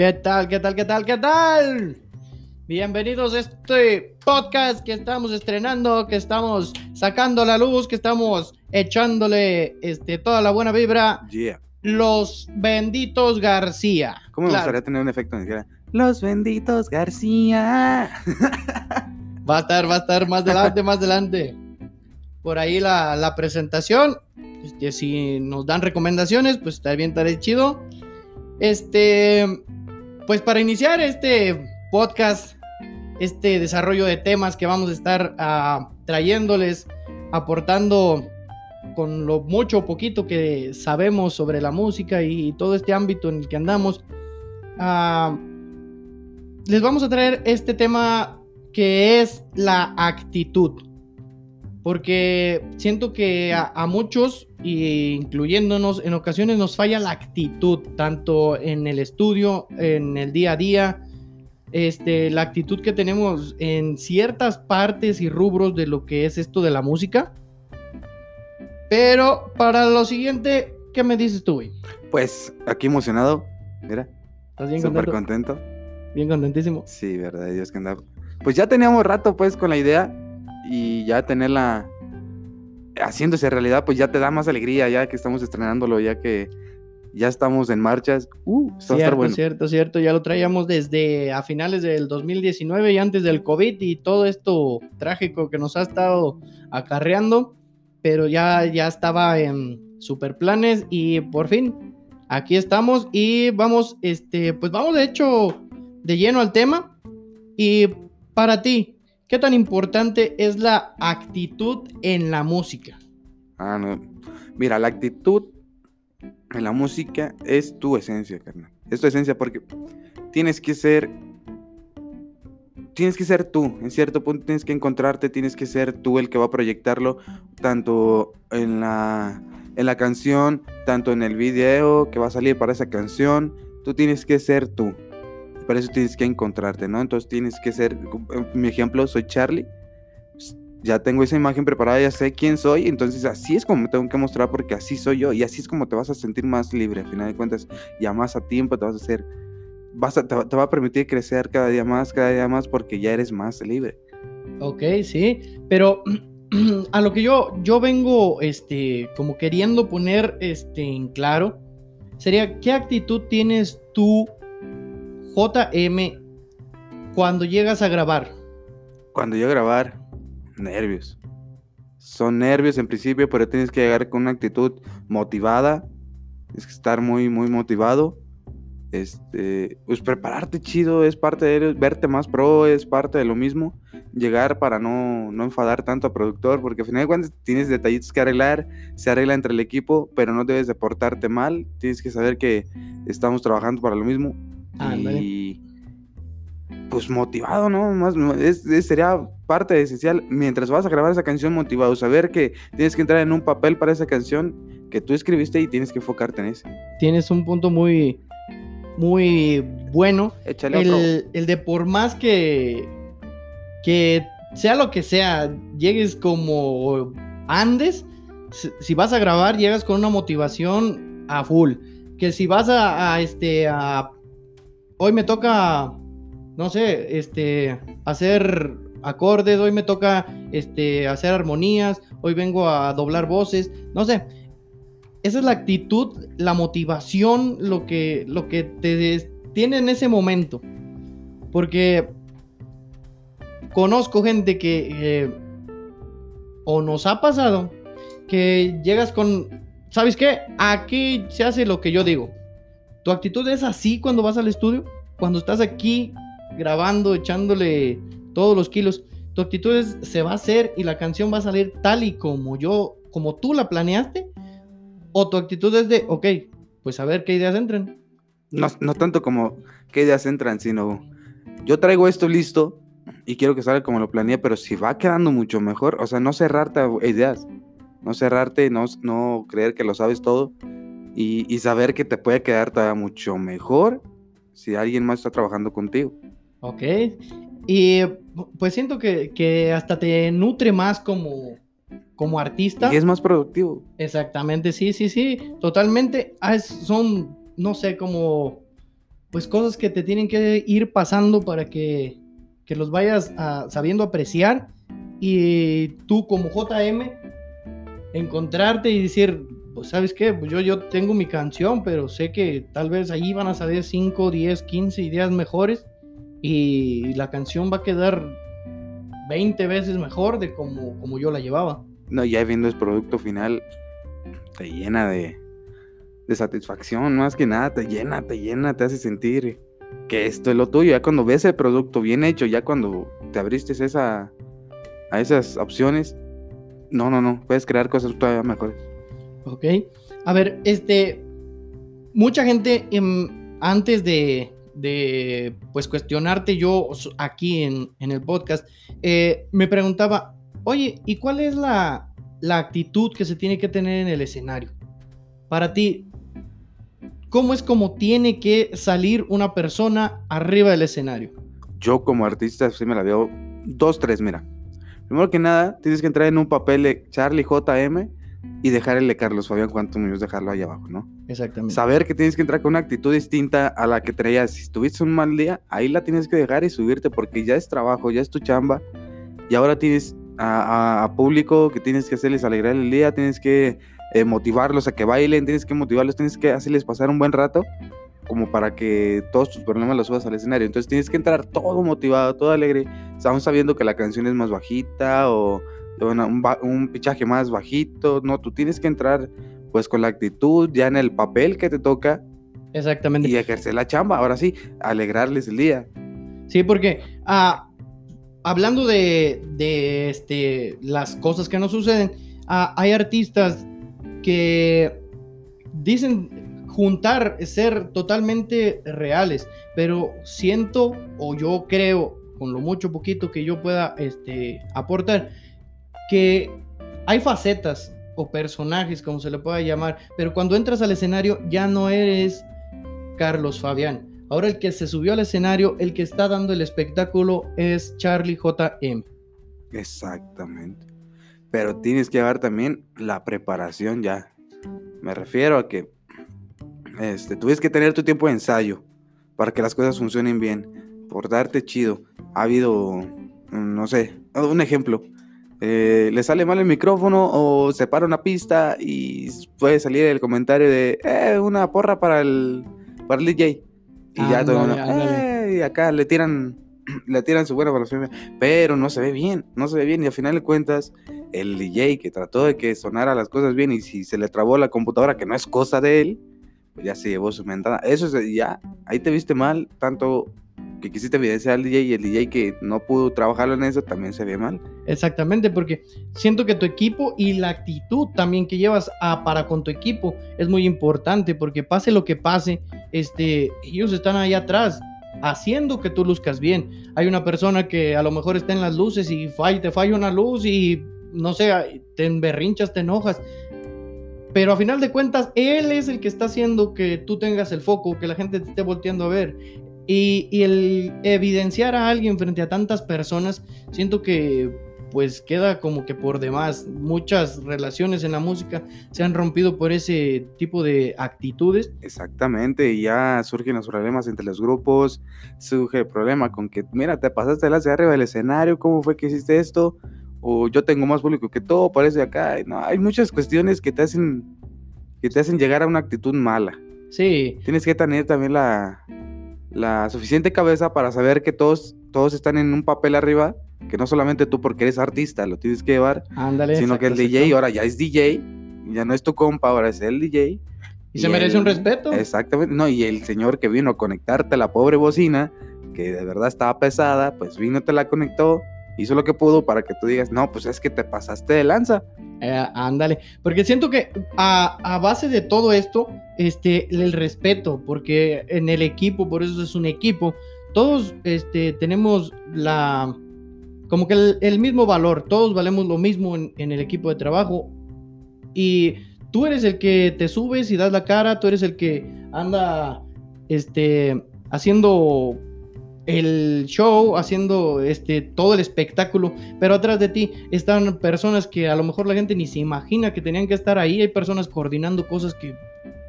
¿Qué tal? ¿Qué tal? ¿Qué tal? ¿Qué tal? Bienvenidos a este podcast que estamos estrenando, que estamos sacando la luz, que estamos echándole este, toda la buena vibra. Yeah. Los benditos García. ¿Cómo me Claro, gustaría tener un efecto donde dijera, Los benditos García? Va a estar, va a estar más adelante, más adelante. Por ahí la, la presentación. Este, si nos dan recomendaciones, pues está bien, estaré chido. Este, pues para iniciar este podcast, este desarrollo de temas que vamos a estar ah, trayéndoles, aportando con lo mucho o poquito que sabemos sobre la música y todo este ámbito en el que andamos, ah, les vamos a traer este tema que es la actitud. Porque siento que a, a muchos, incluyéndonos, en ocasiones nos falla la actitud, tanto en el estudio, en el día a día, este, la actitud que tenemos en ciertas partes y rubros de lo que es esto de la música. Pero para lo siguiente, ¿qué me dices tú, güey? Pues aquí emocionado, mira, ¿Estás bien súper contento? contento. Bien contentísimo. Sí, verdad, Dios que andaba. Pues ya teníamos rato pues con la idea y ya tenerla haciéndose realidad, pues ya te da más alegría ya que estamos estrenándolo, ya que ya estamos en marchas. Uh, a estar Cierto, bueno. cierto, cierto. Ya lo traíamos desde a finales del 2019 y antes del COVID y todo esto trágico que nos ha estado acarreando, pero ya, ya estaba en super planes y por fin aquí estamos y vamos, este, pues vamos de hecho de lleno al tema. Y para ti, ¿qué tan importante es la actitud en la música? Ah, no. Mira, la actitud en la música es tu esencia, carnal. Es tu esencia porque tienes que ser. Tienes que ser tú. En cierto punto tienes que encontrarte, tienes que ser tú el que va a proyectarlo, tanto en la, en la canción, tanto en el video que va a salir para esa canción. Tú tienes que ser tú. Para eso tienes que encontrarte, ¿no? Entonces tienes que ser. Mi ejemplo, soy Charlie ya tengo esa imagen preparada, ya sé quién soy, entonces así es como me tengo que mostrar porque así soy yo y así es como te vas a sentir más libre, al final de cuentas, ya más a tiempo te vas a hacer, vas a- te va a permitir crecer cada día más, cada día más porque ya eres más libre. Ok, sí, pero a lo que yo, yo vengo, este, como queriendo poner, este, en claro, sería, ¿qué actitud tienes tú, JM, cuando llegas a grabar? Cuando yo a grabar, nervios. Son nervios en principio, pero tienes que llegar con una actitud motivada, tienes que estar muy, muy motivado. Este, pues prepararte chido es parte de verte más pro, es parte de lo mismo. Llegar para no, no enfadar tanto al productor, porque al final de cuentas tienes detallitos que arreglar, se arregla entre el equipo, pero no debes de portarte mal. Tienes que saber que estamos trabajando para lo mismo. Y pues motivado, ¿no? Más, es- es- sería parte esencial mientras vas a grabar esa canción motivado, saber que tienes que entrar en un papel para esa canción que tú escribiste y tienes que enfocarte en eso. Tienes un punto muy, muy bueno. Échale. El, el de por más que, que sea lo que sea, llegues como andes, si- si vas a grabar, llegas con una motivación a full. Que si vas a, a, este, a... Hoy me toca, no sé, este, hacer acordes, hoy me toca, este, hacer armonías, hoy vengo a doblar voces, no sé. Esa es la actitud, la motivación, lo que, lo que te tiene en ese momento. Porque conozco gente que o nos ha pasado que llegas con, ¿sabes qué? Aquí se hace lo que yo digo. Tu actitud es así cuando vas al estudio, cuando estás aquí grabando, echándole todos los kilos. Tu actitud es, se va a hacer y la canción va a salir tal y como yo, como tú la planeaste. O tu actitud es de, ok, pues a ver qué ideas entran. No, no tanto como qué ideas entran, sino yo traigo esto listo y quiero que salga como lo planeé, pero si va quedando mucho mejor, o sea, no cerrarte a ideas, no cerrarte, no, no creer que lo sabes todo y, y saber que te puede quedar todavía mucho mejor si alguien más está trabajando contigo. Ok. Y pues siento que, que hasta te nutre más como, como artista. Y es más productivo. Exactamente, sí, sí, sí, totalmente. Ah, es- son, no sé, como pues cosas que te tienen que ir pasando para que, que los vayas a- sabiendo apreciar y tú como JM encontrarte y decir, pues sabes qué, pues yo, yo tengo mi canción, pero sé que tal vez ahí van a salir 5, 10, 15 ideas mejores y la canción va a quedar 20 veces mejor de como, como yo la llevaba. No, ya viendo el producto final, te llena de, de satisfacción, más que nada, te llena, te llena, te hace sentir que esto es lo tuyo. Ya cuando ves el producto bien hecho, ya cuando te abriste esa, a esas opciones, no, no, no, puedes crear cosas todavía mejores. Ok. A ver, este. Mucha gente em, antes de, de, pues cuestionarte yo aquí en, en el podcast, eh, me preguntaba, oye, ¿y cuál es la, la actitud que se tiene que tener en el escenario? Para ti, ¿cómo es como tiene que salir una persona arriba del escenario? Yo como artista sí me la veo dos, tres, mira. Primero que nada, tienes que entrar en un papel de Charlie JM y dejar el de Carlos Fabián Cuanto Muñoz, dejarlo ahí abajo, ¿no? Exactamente. Saber que tienes que entrar con una actitud distinta a la que traías. Si tuviste un mal día, ahí la tienes que dejar y subirte porque ya es trabajo, ya es tu chamba. Y ahora tienes a, a- a público que tienes que hacerles alegrar el día, tienes que eh, motivarlos a que bailen, tienes que motivarlos, tienes que hacerles pasar un buen rato como para que todos tus problemas los subas al escenario. Entonces tienes que entrar todo motivado, todo alegre, aún sabiendo que la canción es más bajita o un, un pichaje más bajito. No, tú tienes que entrar pues con la actitud ya en el papel que te toca Exactamente. y ejercer la chamba. Ahora sí, alegrarles el día. Sí, porque ah, hablando de, de, este, las cosas que nos suceden, ah, hay artistas que dicen juntar, ser totalmente reales, pero siento o yo creo, con lo mucho poquito que yo pueda este, aportar, que hay facetas o personajes, como se le pueda llamar, pero cuando entras al escenario ya no eres Carlos Fabián. Ahora el que se subió al escenario, el que está dando el espectáculo es Charlie JM. Exactamente. Pero tienes que llevar también la preparación ya. Me refiero a que este, tuviste que tener tu tiempo de ensayo para que las cosas funcionen bien, por darte chido. Ha habido, no sé, un ejemplo. Eh, le sale mal el micrófono o se para una pista y puede salir el comentario de eh, una porra para el, para el DJ. Y ya todo el mundo. "Eh", y acá le tiran, le tiran su buena blasfemia, pero no se ve bien, no se ve bien. Y al final de cuentas, el DJ que trató de que sonara las cosas bien y si se le trabó la computadora, que no es cosa de él, pues ya se llevó su mentada. Eso es ya, ahí te viste mal, tanto que quisiste evidenciar al DJ y el DJ que no pudo trabajarlo en eso también se ve mal. Exactamente, porque siento que tu equipo y la actitud también que llevas a, para con tu equipo es muy importante, porque pase lo que pase, este, ellos están ahí atrás haciendo que tú luzcas bien. Hay una persona que a lo mejor está en las luces y falla, te falla una luz y no sé, te emberrinchas, te enojas. Pero a final de cuentas, él es el que está haciendo que tú tengas el foco, que la gente te esté volteando a ver. Y, y el evidenciar a alguien frente a tantas personas, siento que pues queda como que por demás. Muchas relaciones en la música se han rompido por ese tipo de actitudes. Exactamente, y ya surgen los problemas entre los grupos, surge el problema con que, mira, te pasaste hacia arriba del escenario, ¿cómo fue que hiciste esto? O yo tengo más público que todo, parece acá. No, hay muchas cuestiones que te hacen que te hacen llegar a una actitud mala. Sí, Tienes que tener también la, la suficiente cabeza para saber que todos, todos están en un papel arriba, que no solamente tú porque eres artista lo tienes que llevar, ándale. sino que el DJ ahora ya es DJ, ya no es tu compa, ahora es el DJ. Y se merece un respeto. Exactamente, no, y el señor que vino a conectarte la pobre bocina, que de verdad estaba pesada, pues vino, te la conectó, hizo lo que pudo para que tú digas, no, pues es que te pasaste de lanza. Eh, ándale, porque siento que a, base de todo esto, este, el respeto, porque en el equipo, por eso es un equipo, todos este, tenemos la, como que el, el mismo valor, todos valemos lo mismo en, en el equipo de trabajo y tú eres el que te subes y das la cara, tú eres el que anda, este, haciendo el show, haciendo este todo el espectáculo, pero atrás de ti están personas que a lo mejor la gente ni se imagina que tenían que estar ahí, hay personas coordinando cosas que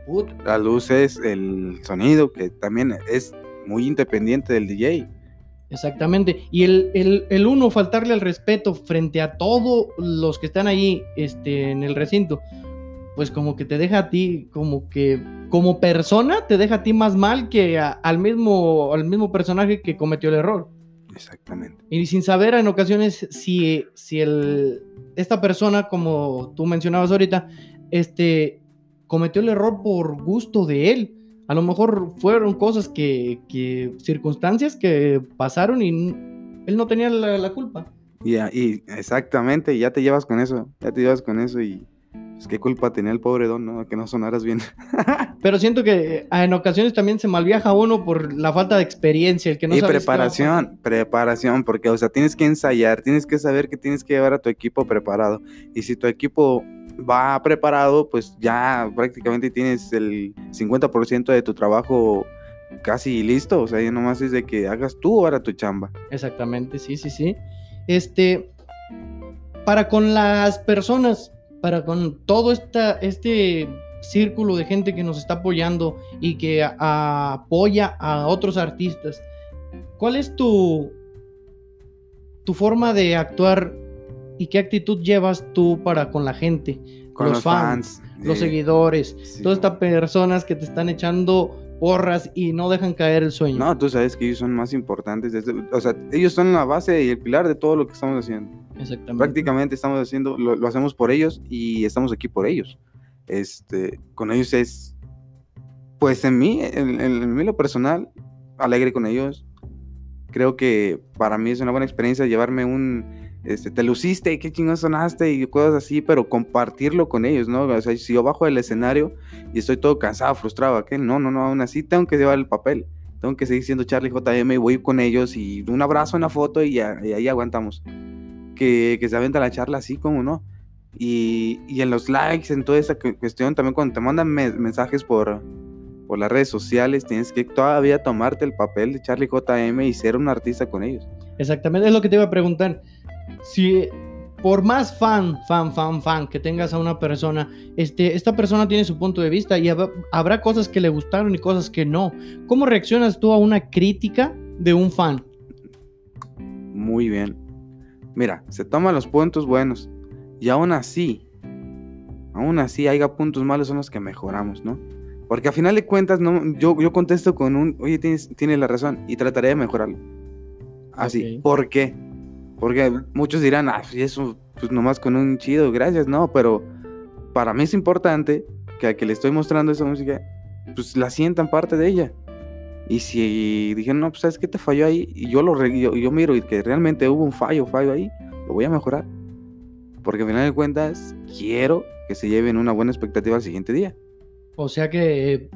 Puta. Las luces, el sonido, que también es muy independiente del DJ. Exactamente. Y el, el- el uno, faltarle al respeto frente a todos los que están ahí este, en el recinto, pues como que te deja a ti, como que como persona, te deja a ti más mal que a- al, mismo, al mismo personaje que cometió el error. Exactamente. Y sin saber en ocasiones si, si el, esta persona, como tú mencionabas ahorita, este, cometió el error por gusto de él. A lo mejor fueron cosas que, que circunstancias que pasaron y él no tenía la, la culpa. Y, y exactamente, ya te llevas con eso, ya te llevas con eso y pues qué culpa tenía el pobre don, ¿no? Que no sonaras bien. Pero siento que eh, en ocasiones también se malviaja uno por la falta de experiencia, el que no y preparación, preparación, porque, o sea, tienes que ensayar, tienes que saber que tienes que llevar a tu equipo preparado. Y si tu equipo va preparado, pues ya prácticamente tienes el 50% de tu trabajo casi listo. O sea, ya nomás es de que hagas tú ahora tu chamba. Exactamente, sí, sí, sí. Este, para con las personas, para con todo esta, este círculo de gente que nos está apoyando y que a- apoya a otros artistas, ¿cuál es tu, tu forma de actuar y qué actitud llevas tú para con la gente? Con los, los, fans, fans, los eh, seguidores, sí. todas estas personas que te están echando porras y no dejan caer el sueño. No, tú sabes que ellos son más importantes. desde- o sea, ellos son la base y el pilar de todo lo que estamos haciendo. Exactamente. prácticamente estamos haciendo, lo, lo hacemos por ellos y estamos aquí por ellos. Este, con ellos es, pues en mí, en, en- mí lo personal, alegre con ellos. Creo que para mí es una buena experiencia llevarme un, este, te luciste, qué chingón sonaste y cosas así, pero compartirlo con ellos, ¿no? O sea, si yo bajo del escenario y estoy todo cansado, frustrado, ¿qué? No, no, no, aún así tengo que llevar el papel. Tengo que seguir siendo Charlie JM y voy con ellos y un abrazo, una foto y, y ahí aguantamos que, que se aventa la charla así como no. Y, y en los likes, en toda esa cu- cuestión, también cuando te mandan me- mensajes por, por las redes sociales, tienes que todavía tomarte el papel de Charlie JM y ser un artista con ellos. Exactamente, es lo que te iba a preguntar. Si por más fan, fan, fan, fan que tengas a una persona, este, esta persona tiene su punto de vista y hab- habrá cosas que le gustaron y cosas que no. ¿Cómo reaccionas tú a una crítica de un fan? Muy bien. Mira, se toman los puntos buenos y aún así, aún así haya puntos malos son los que mejoramos, ¿no? Porque a final de cuentas, no, yo, yo contesto con un, oye, tienes, tienes la razón y trataré de mejorarlo. Así. ¿por qué? Porque muchos dirán, ah, pues eso, pues nomás con un chido, gracias, no, pero para mí es importante que a que le estoy mostrando esa música, pues la sientan parte de ella. Y si dijeron, no, pues sabes qué te falló ahí, y yo lo yo, yo miro y que realmente hubo un fallo, fallo ahí, lo voy a mejorar. Porque al final de cuentas, quiero que se lleven una buena expectativa al siguiente día. O sea que eh,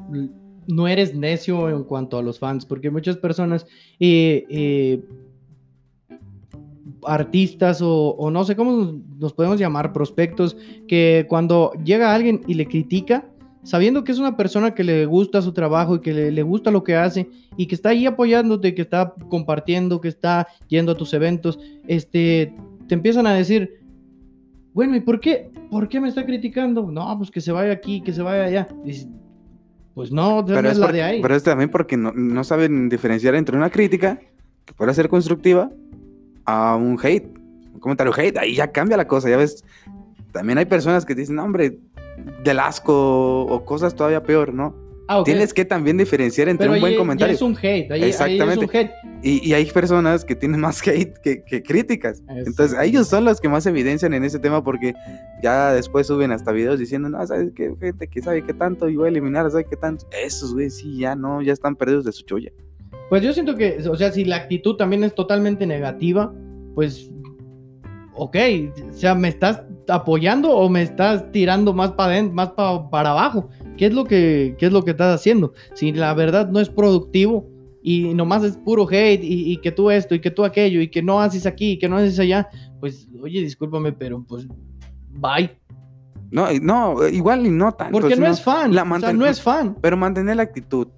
no eres necio en cuanto a los fans, porque muchas personas, eh, eh, artistas o, o no sé cómo nos podemos llamar, prospectos, que cuando llega alguien y le critica, sabiendo que es una persona que le gusta su trabajo y que le, le gusta lo que hace y que está ahí apoyándote, que está compartiendo, que está yendo a tus eventos, este, te empiezan a decir, bueno, ¿y por qué? ¿Por qué me está criticando? No, pues que se vaya aquí, que se vaya allá. Pues no, no es, es la porque- de ahí. pero es también porque no, no saben diferenciar entre una crítica, que puede ser constructiva, a un hate. Un comentario hate, ahí ya cambia la cosa, ya ves. También hay personas que dicen, no, hombre, del asco o cosas todavía peor, ¿no? Ah. Tienes que también diferenciar entre Pero un buen ya comentario. es un hate, ahí, ahí es un Exactamente. hate. Y, y hay personas que tienen más hate que, que críticas. Entonces, ellos son los que más evidencian en ese tema porque ya después suben hasta videos diciendo, no, ¿sabes qué? Gente que sabe qué tanto y voy a eliminar, ¿sabes qué tanto? Esos, güey, sí, ya no, ya están perdidos de su cholla. Pues yo siento que, o sea, si la actitud también es totalmente negativa, pues, ok, o sea, ¿me estás apoyando o me estás tirando más para más pa- para abajo? ¿Qué es, lo que, ¿Qué es lo que estás haciendo? Si la verdad no es productivo y nomás es puro hate y, y que tú esto y que tú aquello y que no haces aquí y que no haces allá, pues, oye, discúlpame, pero pues, bye. No, no, igual y no tanto. Porque no es fan, la o sea, no es fan. Pero mantener la actitud.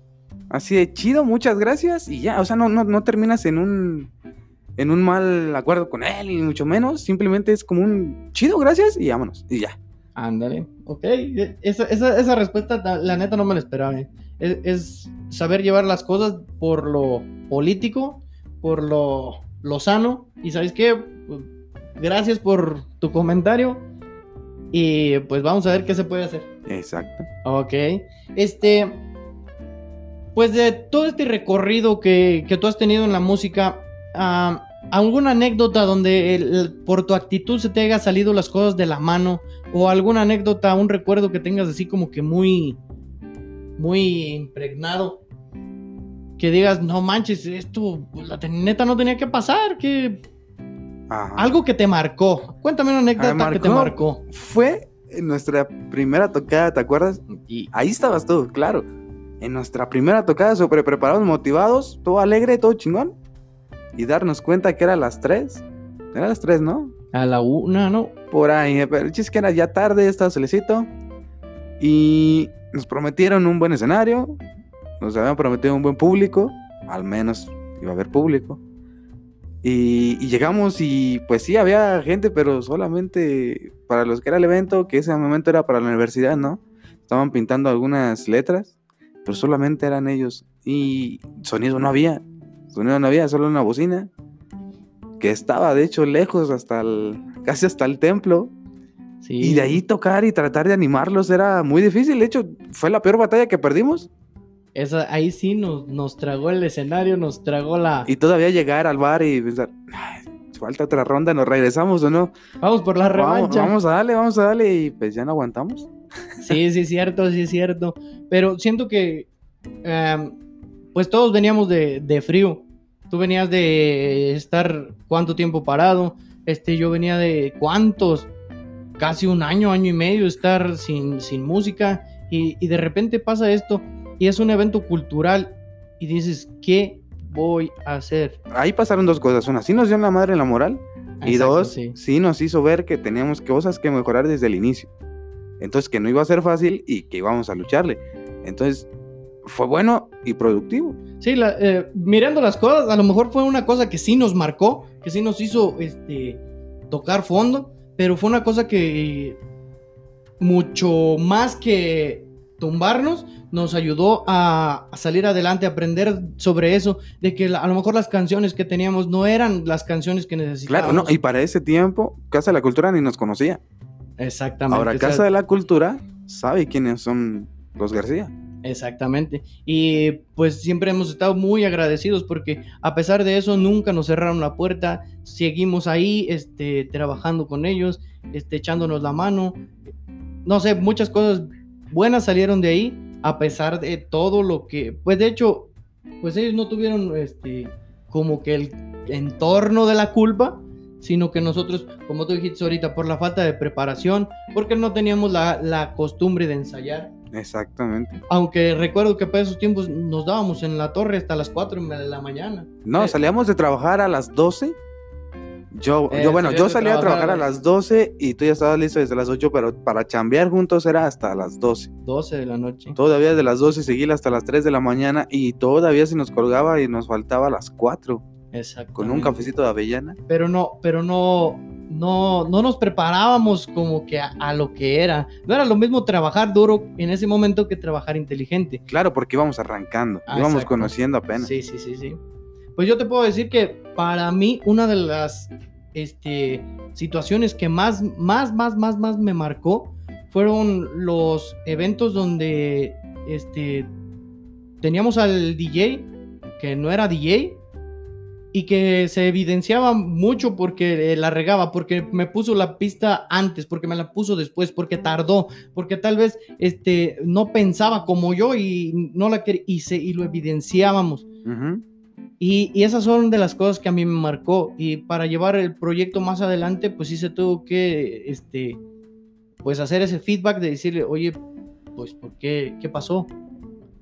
Así de chido, muchas gracias y ya. O sea, no, no, no terminas en un en un mal acuerdo con él, y mucho menos. Simplemente es como un chido, gracias y vámonos. Y ya. Ándale, ok. Esa, esa, esa respuesta, la neta, no me la esperaba. eh. Es, es saber llevar las cosas por lo político, por lo, lo sano. Y ¿sabes qué? Pues, Gracias por tu comentario. Y pues vamos a ver qué se puede hacer. Exacto. Ok. Este. Pues de todo este recorrido que, que tú has tenido en la música, ah, ¿alguna anécdota donde el- por tu actitud se te haya salido las cosas de la mano? ¿O alguna anécdota, un recuerdo que tengas así como que muy. muy impregnado? Que digas, no manches, esto, pues, la neta no tenía que pasar, que. Ajá. Algo que te marcó. Cuéntame una anécdota que te marcó. marcó. Fue en nuestra primera tocada, ¿te acuerdas? Y, Ahí estabas tú, claro. En nuestra primera tocada, súper preparados, motivados, todo alegre, todo chingón. Y darnos cuenta que era las 3. Era las 3, ¿no? a la una, ¿no? Por ahí, eh, pero el chiste que era ya tarde, estaba solecito. Y nos prometieron un buen escenario. Nos habían prometido un buen público. Al menos iba a haber público. Y, y llegamos y pues sí, había gente, pero solamente para los que era el evento, que ese momento era para la universidad, ¿no? Estaban pintando algunas letras, pero solamente eran ellos. Y sonido no había. Sonido no había, solo una bocina. Que estaba de hecho lejos hasta el, casi hasta el templo. Sí. Y de ahí tocar y tratar de animarlos era muy difícil. De hecho, fue la peor batalla que perdimos. Esa, ahí sí nos, nos tragó el escenario, nos tragó la... Y todavía llegar al bar y pensar, "Ay, falta otra ronda, ¿nos regresamos o no? Vamos por la revancha. vamos a darle, vamos a darle. Y pues ya no aguantamos. Sí, sí, es cierto, sí, es cierto. Pero siento que, em, pues todos veníamos de, de frío. Tú venías de estar cuánto tiempo parado. Este, yo venía de cuántos, casi un año, año y medio estar sin, sin música. Y, y de repente pasa esto. Y es un evento cultural. Y dices, ¿qué voy a hacer? Ahí pasaron dos cosas. Una, sí nos dio la madre en la moral. Y Exacto, dos, sí. sí. nos hizo ver que teníamos cosas que mejorar desde el inicio. Entonces, que no iba a ser fácil y que íbamos a lucharle. Entonces, fue bueno y productivo. Sí, la- eh, mirando las cosas, a lo mejor fue una cosa que sí nos marcó, que sí nos hizo este, tocar fondo, pero fue una cosa que mucho más que tumbarnos, nos ayudó a, a salir adelante, a aprender sobre eso, de que la- a lo mejor las canciones que teníamos no eran las canciones que necesitábamos. Claro, no, y para ese tiempo, Casa de la Cultura ni nos conocía. Exactamente. Ahora, o sea, Casa de la Cultura sabe quiénes son los García. Exactamente. Y pues siempre hemos estado muy agradecidos porque a pesar de eso nunca nos cerraron la puerta. Seguimos ahí, este, trabajando con ellos, este, echándonos la mano. No sé, muchas cosas buenas salieron de ahí a pesar de todo lo que, pues de hecho, pues ellos no tuvieron, este, como que el entorno de la culpa, sino que nosotros, como tú dijiste ahorita, por la falta de preparación, porque no teníamos la, la costumbre de ensayar. Exactamente. Aunque recuerdo que para esos tiempos nos dábamos en la torre hasta las 4 de la mañana. No, Eh. salíamos de trabajar a las 12. Yo, Eh, yo bueno, yo de salía a trabajar a las- las 12 y tú ya estabas listo desde las 8, pero para chambear juntos era hasta las 12. 12 de la noche. Todavía de las 12 seguía hasta las 3 de la mañana y todavía se nos colgaba y nos faltaba a las 4 Exacto. Con un cafecito de avellana. Pero no, pero no, no, no nos preparábamos como que a, a lo que era. No era lo mismo trabajar duro en ese momento que trabajar inteligente. Claro, porque íbamos arrancando, Ah, íbamos exacto. conociendo apenas. Sí, sí, sí, sí. Pues yo te puedo decir que para mí una de las este, situaciones que más, más, más, más, más me marcó fueron los eventos donde este, teníamos al DJ que no era DJ y que se evidenciaba mucho porque eh, la regaba, porque me puso la pista antes, porque me la puso después, porque tardó, porque tal vez este, no pensaba como yo y no la quería, y, se- y lo evidenciábamos. Y, y esas son de las cosas que a mí me marcó. Y para llevar el proyecto más adelante, pues sí se tuvo que, este, pues hacer ese feedback de decirle, oye, pues, ¿por qué? ¿Qué pasó?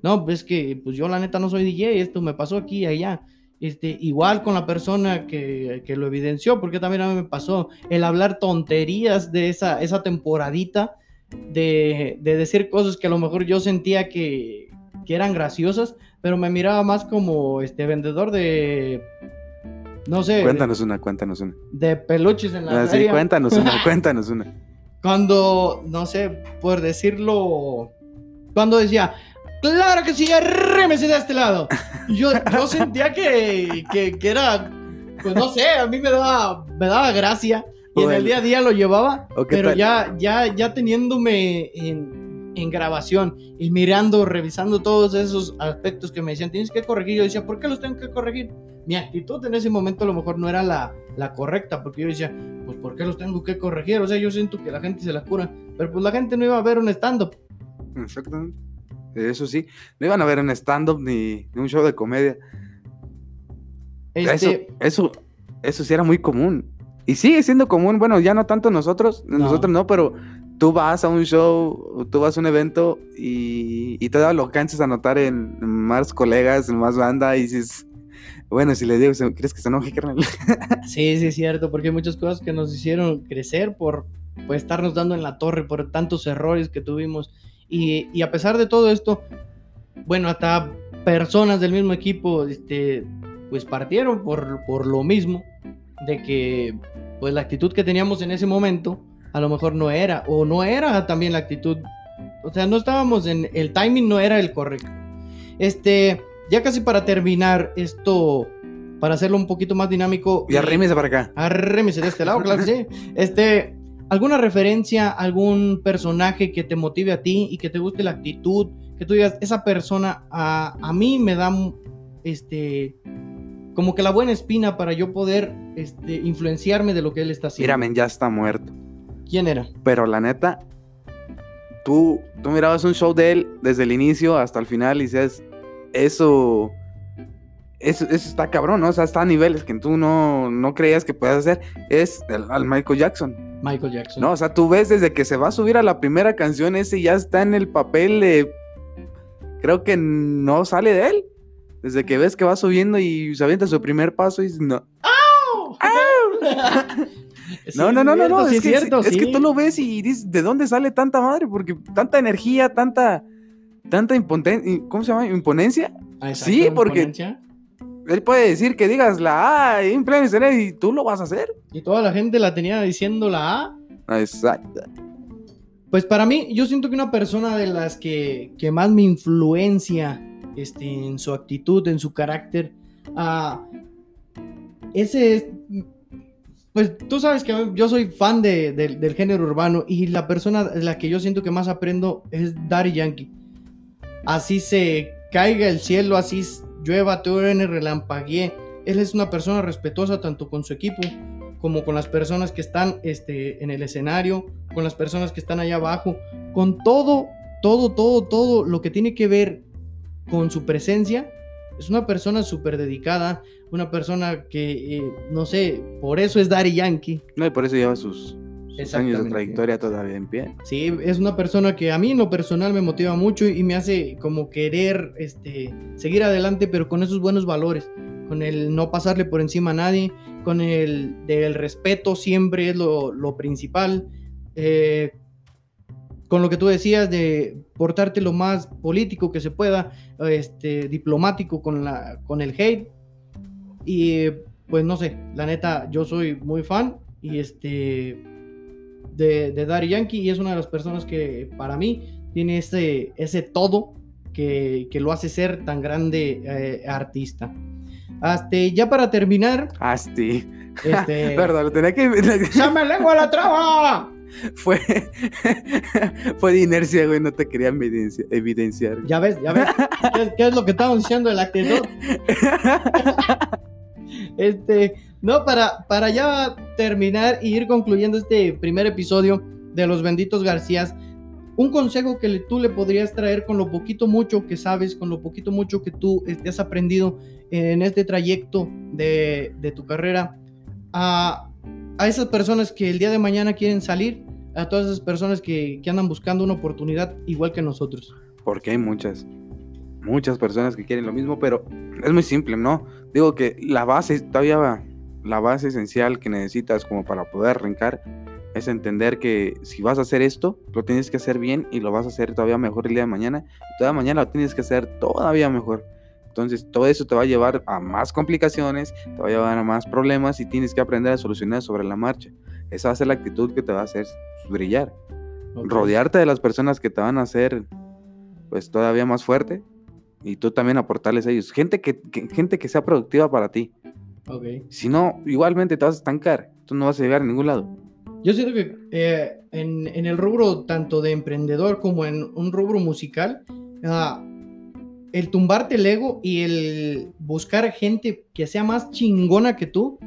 No, pues que, pues yo la neta no soy DJ, esto me pasó aquí y allá. Este, igual con la persona que, que lo evidenció, porque también a mí me pasó el hablar tonterías de esa, esa temporadita, de, de decir cosas que a lo mejor yo sentía que, que eran graciosas, pero me miraba más como este vendedor de, no sé, Cuéntanos una, cuéntanos una. de peluches en la Ah, sí, cuéntanos una, cuéntanos una. cuando, no sé, por decirlo, cuando decía, claro que sí, arrémese de este lado. Yo, yo sentía que, que, que era, pues no sé, a mí me daba, me daba gracia. Y en el día a día lo llevaba, ¿O qué pero tal? ya, ya, ya teniéndome en, en grabación y mirando, revisando todos esos aspectos que me decían, tienes que corregir. Yo decía, ¿por qué los tengo que corregir? Mi actitud en ese momento a lo mejor no era la, la correcta, porque yo decía, pues ¿por qué los tengo que corregir? O sea, yo siento que la gente se la cura, pero pues la gente no iba a ver un stand-up. Exactamente. Eso sí, no iban a ver un stand-up ni, ni un show de comedia. Este, Eso, eso, eso sí era muy común. Y sigue siendo común, bueno, ya no tanto nosotros, No. nosotros no, pero tú vas a un show, tú vas a un evento y, y todavía lo alcanzas a notar en más colegas, en más banda y dices, bueno, si le digo, ¿se- ¿crees que se enoje, carnal? Sí, sí, es cierto, porque hay muchas cosas que nos hicieron crecer por, por estarnos dando en la torre, por tantos errores que tuvimos. Y, y a pesar de todo esto, bueno, hasta personas del mismo equipo, este, pues partieron por, por lo mismo, de que pues la actitud que teníamos en ese momento a lo mejor no era, o no era también la actitud, o sea, no estábamos en, el timing no era el correcto. Este, ya casi para terminar esto, para hacerlo un poquito más dinámico. Y arrímese para acá. Arrémese de este lado, claro que sí. Este, ¿alguna referencia, algún personaje que te motive a ti y que te guste la actitud? Que tú digas, esa persona a, a mí me da, este, como que la buena espina para yo poder, este, influenciarme de lo que él está haciendo. Mira, men, ya está muerto. ¿Quién era? Pero la neta, tú, tú mirabas un show de él desde el inicio hasta el final y dices, eso, eso, eso está cabrón, ¿no? O sea, está a niveles que tú no, no creías que puedas hacer. Es al Michael Jackson, Michael Jackson. ¿no? O sea, tú ves desde que se va a subir a la primera canción, ese ya está en el papel de... Creo que no sale de él. Desde que ves que va subiendo y se avienta su primer paso y dices, no. Sí, No, no, no, no, no. sí Es, que, cierto, es que sí. tú lo ves y dices, ¿de dónde sale tanta madre? Porque tanta energía, tanta, tanta impoten- ¿cómo se llama? Imponencia. Ah, exacto, sí, porque- imponencia. Él puede decir que digas la A en y tú lo vas a hacer. Y toda la gente la tenía diciendo la A. Exacto. Pues para mí, yo siento que una persona de las que, que más me influencia este, en su actitud, en su carácter, ah, ese es. Pues tú sabes que yo soy fan de- de- del género urbano y la persona de la que yo siento que más aprendo es Daddy Yankee. Así se caiga el cielo, así llueva, truene, relampaguee. Él es una persona respetuosa tanto con su equipo como con las personas que están este, en el escenario, con las personas que están allá abajo, con todo, todo, todo, todo lo que tiene que ver con su presencia. Es una persona súper dedicada, una persona que, eh, no sé, por eso es Daddy Yankee. No, y por eso lleva sus, años de trayectoria todavía en pie. Sí, es una persona que a mí en lo personal me motiva mucho y me hace como querer este, seguir adelante, pero con esos buenos valores, con el no pasarle por encima a nadie, con el del respeto siempre es lo, lo principal, eh, con lo que tú decías de portarte lo más político que se pueda, este, diplomático con, la, con el hate. Y pues no sé, la neta, yo soy muy fan y este de, de Daddy Yankee y es una de las personas que para mí tiene ese, ese todo que, que lo hace ser tan grande eh, artista. Hasta ya para terminar, Asti. este, Perdón, lo tenía que. ¡Ya me lengua la traba! fue. fue de inercia, güey. No te quería evidencia- evidenciar. Ya ves, ya ves. ¿Qué, qué es lo que estamos diciendo de la actitud? Este, no, para, para ya terminar y ir concluyendo este primer episodio de Los Benditos Garcías, un consejo que tú le podrías traer con lo poquito mucho que sabes, con lo poquito mucho que tú este, has aprendido en este trayecto de, de tu carrera, a, a esas personas que el día de mañana quieren salir, a todas esas personas que, que andan buscando una oportunidad igual que nosotros. Porque hay muchas, muchas personas que quieren lo mismo, pero es muy simple, ¿no? Digo que la base, todavía la base esencial que necesitas como para poder arrancar es entender que si vas a hacer esto, lo tienes que hacer bien y lo vas a hacer todavía mejor el día de mañana. Y todavía mañana lo tienes que hacer todavía mejor. Entonces, todo eso te va a llevar a más complicaciones, te va a llevar a más problemas y tienes que aprender a solucionar sobre la marcha. Esa va a ser la actitud que te va a hacer brillar. Rodearte de las personas que te van a hacer pues todavía más fuerte y tú también aportarles a ellos. Gente que, que- gente que sea productiva para ti. Ok. Si no, igualmente te vas a estancar. Tú no vas a llegar a ningún lado. Yo siento que eh, en, en el rubro tanto de emprendedor como en un rubro musical, ah, el tumbarte el ego y el buscar gente que sea más chingona que tú,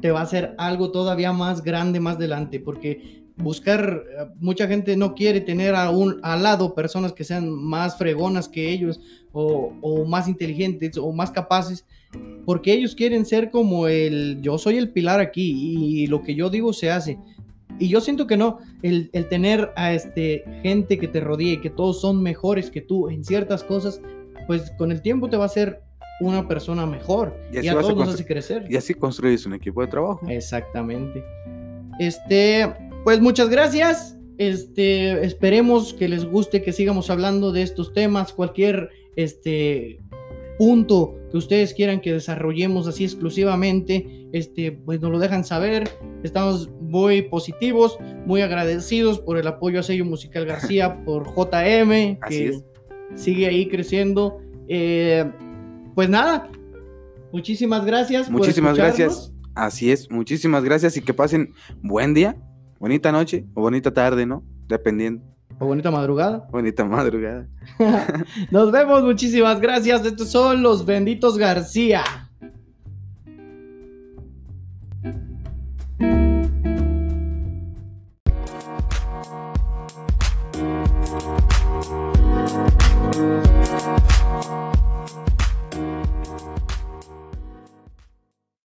te va a hacer algo todavía más grande más adelante, porque buscar, eh, mucha gente no quiere tener a un, al lado personas que sean más fregonas que ellos o, o más inteligentes o más capaces, porque ellos quieren ser como el, yo soy el pilar aquí y lo que yo digo se hace. Y yo siento que no, el, el tener a este, gente que te rodee, que todos son mejores que tú en ciertas cosas, pues con el tiempo te va a hacer una persona mejor Y a todos nos hace crecer. Y así construyes un equipo de trabajo. Exactamente. Este, pues muchas gracias. Este, esperemos que les guste que sigamos hablando de estos temas, cualquier este punto que ustedes quieran que desarrollemos así exclusivamente, este, pues nos lo dejan saber. Estamos muy positivos, muy agradecidos por el apoyo a Sello Musical García, por JM, que sigue ahí creciendo. Eh, pues nada, muchísimas gracias. Muchísimas gracias. Así es. Muchísimas gracias y que pasen buen día, bonita noche o bonita tarde, ¿no? Dependiendo. O bonita madrugada. Bonita madrugada. Nos vemos, muchísimas gracias. Estos son los benditos García.